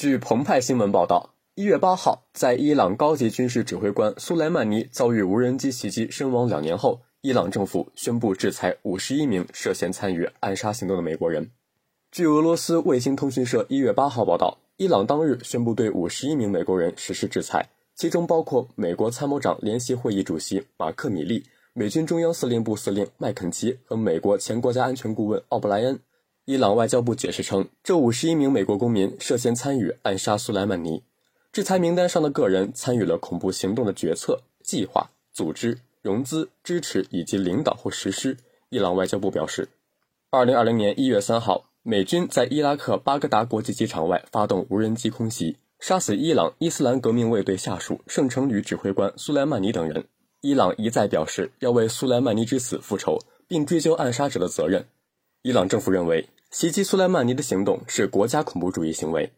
据澎湃新闻报道，一月八号，在伊朗高级军事指挥官苏莱曼尼遭遇无人机袭击身亡两年后，伊朗政府宣布制裁五十一名涉嫌参与暗杀行动的美国人。据俄罗斯卫星通讯社一月八号报道，伊朗当日宣布对五十一名美国人实施制裁，其中包括美国参谋长联席会议主席马克·米利、美军中央司令部司令麦肯齐和美国前国家安全顾问奥布莱恩。伊朗外交部解释称，这五十一名美国公民涉嫌参与暗杀苏莱曼尼。制裁名单上的个人参与了恐怖行动的决策、计划、组织、融资、支持以及领导或实施。伊朗外交部表示，二零二零年一月三号，美军在伊拉克巴格达国际机场外发动无人机空袭，杀死伊朗伊斯兰革命卫队下属圣城旅指挥官苏莱曼尼等人。伊朗一再表示要为苏莱曼尼之死复仇，并追究暗杀者的责任。伊朗政府认为。袭击苏莱曼尼的行动是国家恐怖主义行为。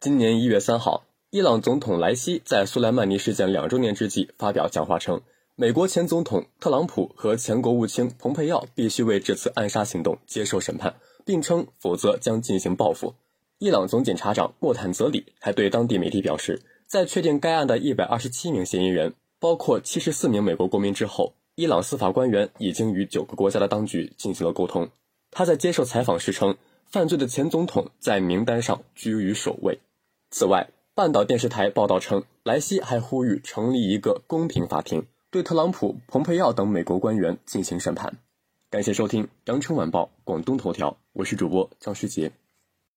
今年一月三号，伊朗总统莱西在苏莱曼尼事件两周年之际发表讲话称，美国前总统特朗普和前国务卿蓬佩奥必须为这次暗杀行动接受审判，并称否则将进行报复。伊朗总检察长莫坦泽里还对当地媒体表示，在确定该案的一百二十七名嫌疑人，包括七十四名美国公民之后，伊朗司法官员已经与九个国家的当局进行了沟通。他在接受采访时称，犯罪的前总统在名单上居于首位。此外，半岛电视台报道称，莱西还呼吁成立一个公平法庭，对特朗普、蓬佩奥等美国官员进行审判。感谢收听《羊城晚报广东头条》，我是主播张世杰。